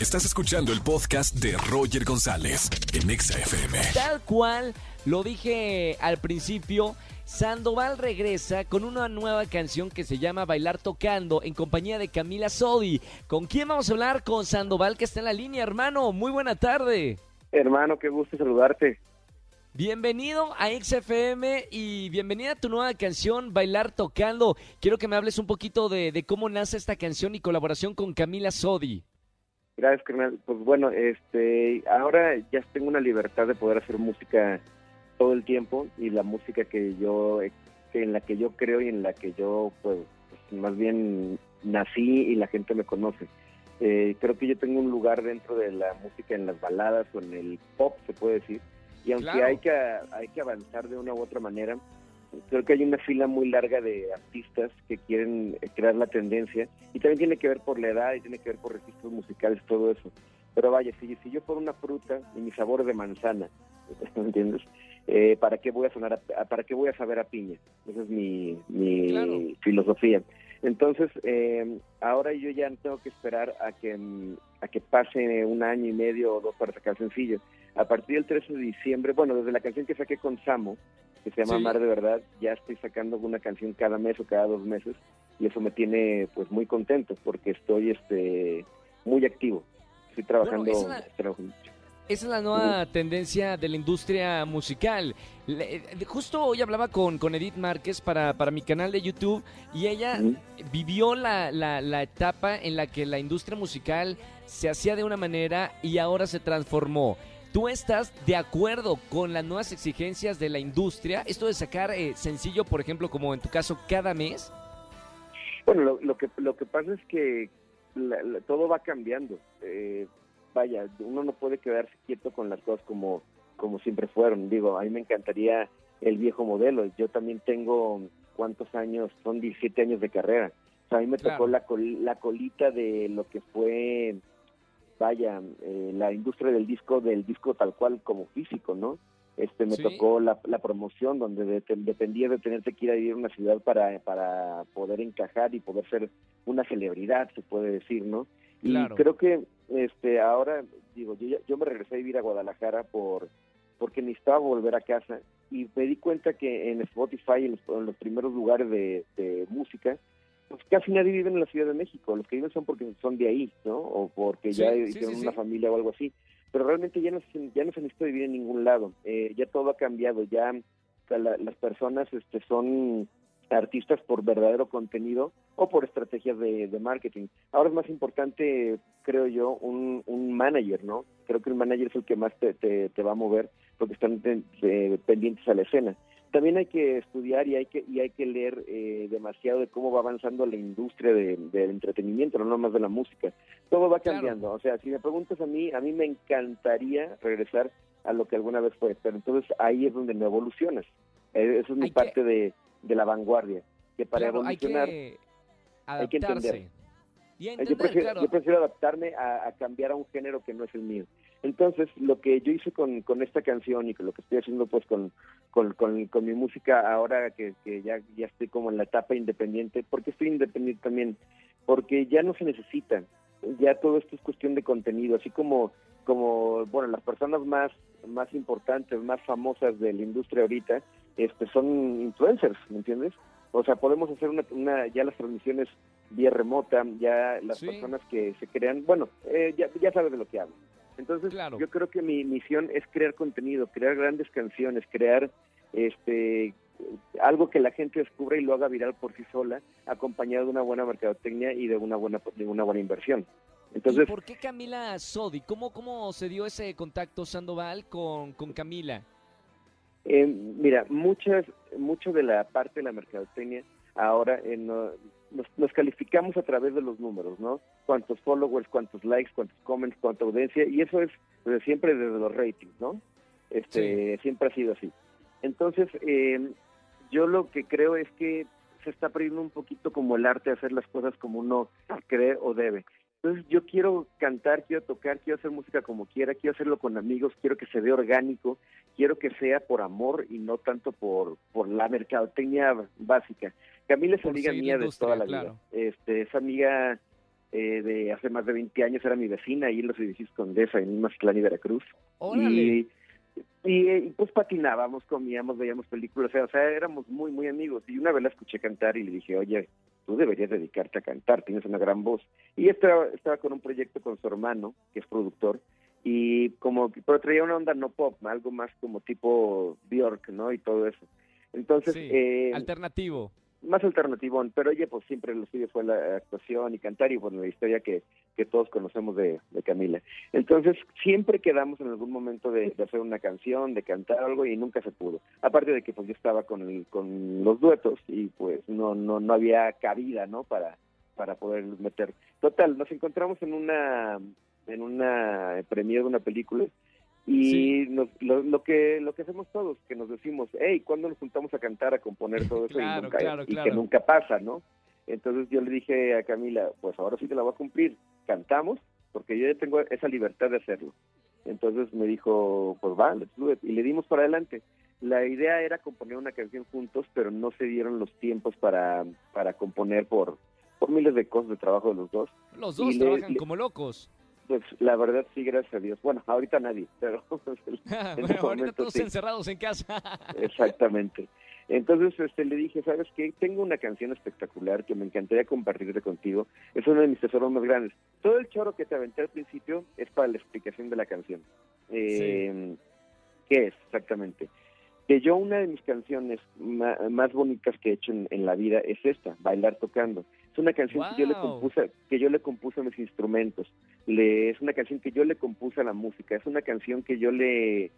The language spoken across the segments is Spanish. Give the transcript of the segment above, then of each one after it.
Estás escuchando el podcast de Roger González en Exa FM. Tal cual lo dije al principio, Sandoval regresa con una nueva canción que se llama Bailar Tocando en compañía de Camila Sodi. ¿Con quién vamos a hablar? Con Sandoval que está en la línea, hermano. Muy buena tarde. Hermano, qué gusto saludarte. Bienvenido a XFM y bienvenida a tu nueva canción Bailar Tocando. Quiero que me hables un poquito de, de cómo nace esta canción y colaboración con Camila Sodi. Gracias, carnal. Pues bueno, este, ahora ya tengo una libertad de poder hacer música todo el tiempo y la música que yo, en la que yo creo y en la que yo, pues, pues más bien nací y la gente me conoce. Eh, creo que yo tengo un lugar dentro de la música en las baladas o en el pop, se puede decir. Y aunque Claro. hay que hay que avanzar de una u otra manera, creo que hay una fila muy larga de artistas que quieren eh, crear la tendencia y también tiene que ver por la edad y tiene que ver por registros musicales, todo eso. Pero vaya, si, si yo fuera una fruta y mi sabor es de manzana, ¿me entiendes? Eh, ¿Para qué voy a sonar, a- a- para qué voy a saber a piña? Esa es mi, mi Claro. filosofía. Entonces, eh, ahora yo ya tengo que esperar a que, mm, a que pase un año y medio o dos para sacar sencillo. A partir del 13 de diciembre, bueno, desde la canción que saqué con Samo, que se llama Sí. Mar de Verdad, ya estoy sacando una canción cada mes o cada dos meses y eso me tiene pues muy contento porque estoy este muy activo. Estoy trabajando, esa es la- trabajando mucho. Esa es la nueva tendencia de la industria musical. Le- justo hoy hablaba con, con Edith Márquez para, para mi canal de YouTube y ella vivió la, la- la etapa en la que la industria musical se hacía de una manera y ahora se transformó. ¿Tú estás de acuerdo con las nuevas exigencias de la industria? Esto de sacar eh, sencillo, por ejemplo, como en tu caso, cada mes. Bueno, lo, lo que lo que pasa es que la- la- todo va cambiando. Eh, vaya, uno no puede quedarse quieto con las cosas como como siempre fueron. Digo, a mí me encantaría el viejo modelo. Yo también tengo cuántos años, son 17 años de carrera. O sea, a mí me Claro. tocó la col- la colita de lo que fue vaya, eh, la industria del disco, del disco tal cual como físico, ¿no? Este, me Sí. tocó la, la promoción donde de- dependía de tenerte que ir a vivir a una ciudad para, para poder encajar y poder ser una celebridad, se puede decir, ¿no? Y Claro. creo que este ahora, digo, yo, yo me regresé a vivir a Guadalajara por porque necesitaba volver a casa y me di cuenta que en Spotify, en los, en los primeros lugares de, de música, pues casi nadie vive en la Ciudad de México. Los que viven son porque son de ahí, ¿no? O porque Sí, ya sí, hicieron sí, una familia o algo así. Pero realmente ya no, se- ya no se necesita vivir en ningún lado. Eh, ya todo ha cambiado. Ya o sea, la- las personas este, son artistas por verdadero contenido o por estrategias de, de marketing. Ahora es más importante, creo yo, un, un manager, ¿no? Creo que el manager es el que más te, te, te va a mover porque están de- pendientes a la escena. También hay que estudiar y hay que y hay que leer eh, demasiado de cómo va avanzando la industria de- del entretenimiento, no nomás de la música. Todo va Claro. cambiando. O sea, si me preguntas a mí, a mí me encantaría regresar a lo que alguna vez fue, pero entonces ahí es donde me evolucionas. Eh, eso es mi Hay que- parte de, de la vanguardia, que para Claro, hay evolucionar hay que adaptarse. entender. Y a entender, yo, prefiero, claro. yo prefiero adaptarme a, a cambiar a un género que no es el mío. Entonces, lo que yo hice con, con esta canción y con lo que estoy haciendo pues con, con, con- con mi música ahora que, que ya, ya estoy como en la etapa independiente, ¿por qué estoy independiente también? Porque ya no se necesita, ya todo esto es cuestión de contenido, así como, como bueno, las personas más, más importantes, más famosas de la industria ahorita, este, son influencers, ¿me entiendes? O sea, podemos hacer una, una ya las transmisiones vía remota, ya las Sí. personas que se crean, bueno, eh, ya, ya sabes de lo que hablo. Entonces, Claro. yo creo que mi misión es crear contenido, crear grandes canciones, crear este algo que la gente descubra y lo haga viral por sí sola, acompañado de una buena mercadotecnia y de una buena de una buena inversión. ¿Y Entonces, por qué Camila Sodi? ¿Cómo, cómo se dio ese contacto Sandoval con, con Camila? Eh, mira, muchas, mucho de la parte de la mercadotecnia ahora eh, no- nos, nos calificamos a través de los números, ¿no? Cuántos followers, cuántos likes, cuántos comments, cuánta audiencia, y eso es desde siempre desde los ratings, ¿no? Este, Siempre ha sido así. Entonces, eh, yo lo que creo es que se está perdiendo un poquito como el arte de hacer las cosas como uno cree o debe. Entonces yo quiero cantar, quiero tocar, quiero hacer música como quiera, quiero hacerlo con amigos, quiero que se vea orgánico, quiero que sea por amor y no tanto por, por la mercadotecnia básica. Camila es amiga mía de toda la vida. Este, es amiga eh, de hace más de 20 años, era mi vecina ahí en los edificios Condesa, en Mazatlán y Veracruz. Y, y, pues patinábamos, comíamos, veíamos películas, o sea, éramos muy, muy amigos. Y una vez la escuché cantar y le dije, oye, tú deberías dedicarte a cantar, tienes una gran voz. Y estaba, estaba con un proyecto con su hermano, que es productor, y como, pero traía una onda no pop, algo más como tipo Bjork, ¿no? Y todo eso. Entonces, eh, alternativo más alternativo, pero oye, pues siempre lo suyo fue la actuación y cantar y bueno, la historia que, que todos conocemos de, Camila. Entonces, siempre quedamos en algún momento de, hacer una canción, de cantar algo y nunca se pudo. Aparte de que pues yo estaba con, el, con los duetos y pues no, no, no había cabida, ¿no? Para, para poder meter. Total, nos encontramos en una, en una premiere de una película y lo, que lo que hacemos todos, que nos decimos, hey, ¿cuándo nos juntamos a cantar, a componer todo eso? y, nunca, y que nunca pasa, ¿no? Entonces yo le dije a Camila, pues ahora sí te la voy a cumplir, cantamos, porque yo ya tengo esa libertad de hacerlo. Entonces me dijo, pues va, let's do it. Y le dimos para adelante. La idea era componer una canción juntos, pero no se dieron los tiempos para, para componer por, por miles de cosas de trabajo de los dos. Los dos trabajan como locos. Pues la verdad sí, gracias a Dios. Bueno, ahorita nadie, pero bueno, ahorita todos encerrados en casa. Exactamente. Entonces este, le dije, ¿sabes qué? Tengo una canción espectacular que me encantaría compartir contigo. Es uno de mis tesoros más grandes. Todo el choro que te aventé al principio es para la explicación de la canción. Eh, ¿Qué es exactamente? Que yo una de mis canciones más, bonitas que he hecho en, la vida es esta, Bailar Tocando. Es una canción que yo le compuse, que yo le compuse a mis instrumentos. Le, es una canción que yo le compuse a la música. Es una canción que yo le,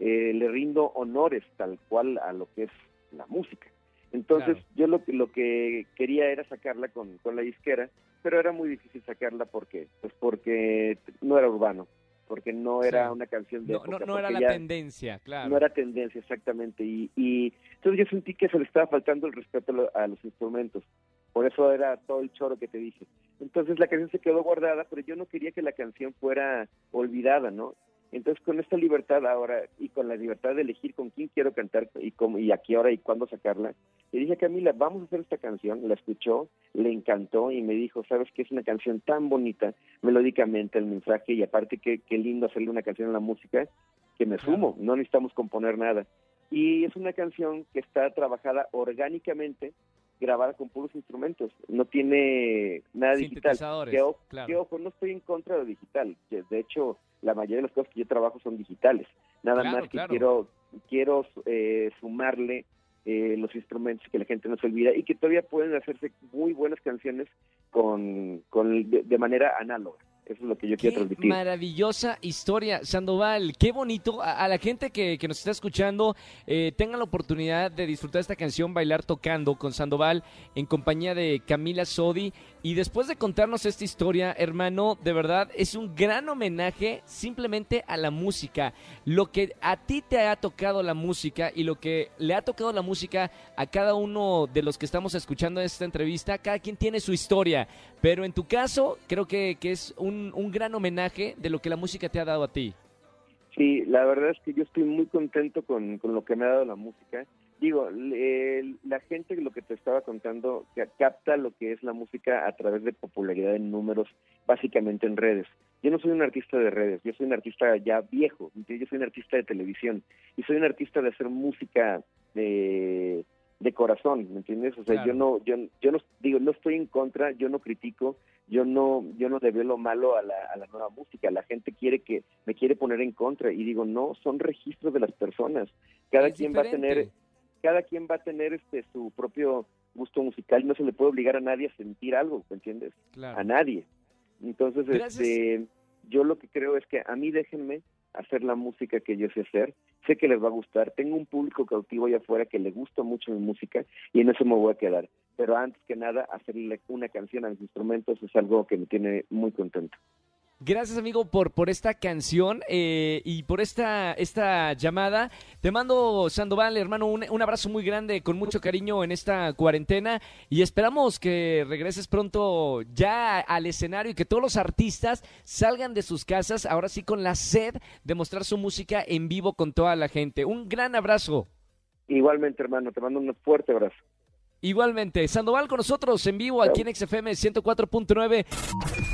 eh, le rindo honores tal cual a lo que es la música. Entonces yo lo, lo que quería era sacarla con, con la disquera, pero era muy difícil sacarla porque, pues porque no era urbano porque no era una canción de... No, no, era la tendencia, claro. No era tendencia, exactamente. Y, y entonces yo sentí que se le estaba faltando el respeto a los instrumentos. Por eso era todo el choro que te dije. Entonces la canción se quedó guardada, pero yo no quería que la canción fuera olvidada, ¿no? Entonces, con esta libertad ahora y con la libertad de elegir con quién quiero cantar y, cómo, y a qué hora y cuándo sacarla, le dije a Camila, vamos a hacer esta canción. La escuchó, le encantó y me dijo, sabes que es una canción tan bonita, melódicamente el mensaje y aparte qué, qué lindo hacerle una canción a la música, que me sumo, no necesitamos componer nada. Y es una canción que está trabajada orgánicamente grabada con puros instrumentos, no tiene nada digital. Que, ojo, no estoy en contra de lo digital, de hecho la mayoría de las cosas que yo trabajo son digitales, nada más que quiero quiero eh, sumarle eh, los instrumentos que la gente no se olvida y que todavía pueden hacerse muy buenas canciones con, con de manera análoga. Eso es lo que yo quiero transmitir. Maravillosa historia, Sandoval. Qué bonito. A, la gente que, nos está escuchando, eh, tengan la oportunidad de disfrutar esta canción Bailar Tocando con Sandoval en compañía de Camila Sodi. Y después de contarnos esta historia, hermano, de verdad es un gran homenaje simplemente a la música. Lo que a ti te ha tocado la música y lo que le ha tocado la música a cada uno de los que estamos escuchando esta entrevista, cada quien tiene su historia. Pero en tu caso, creo que, que es un un, gran homenaje de lo que la música te ha dado a ti. Sí, la verdad es que yo estoy muy contento con, lo que me ha dado la música. Digo, la gente, lo que te estaba contando, capta lo que es la música a través de popularidad en números, básicamente en redes. Yo no soy un artista de redes, yo soy un artista ya viejo, yo soy un artista de televisión y soy un artista de hacer música de, de corazón, ¿me entiendes? O sea, yo no, yo, yo no digo, no estoy en contra, yo no critico, yo no, yo no lo malo a la, a la nueva música. La gente quiere que me quiere poner en contra y digo no, son registros de las personas. Cada quien va a tener, cada quien va a tener este su propio gusto musical no se le puede obligar a nadie a sentir algo, ¿me entiendes? A nadie. Entonces, este, yo lo que creo es que a mí déjenme hacer la música que yo sé hacer. Sé que les va a gustar. Tengo un público cautivo allá afuera que le gusta mucho mi música y en eso me voy a quedar. Pero antes que nada, hacerle una canción a mis instrumentos es algo que me tiene muy contento. Gracias, amigo, por, por esta canción eh, y por esta, esta llamada. Te mando, Sandoval, hermano, un, un abrazo muy grande, con mucho cariño en esta cuarentena y esperamos que regreses pronto ya al escenario y que todos los artistas salgan de sus casas, ahora sí con la sed de mostrar su música en vivo con toda la gente. Un gran abrazo. Igualmente, hermano, te mando un fuerte abrazo. Igualmente, Sandoval con nosotros en vivo aquí en XFM 104.9.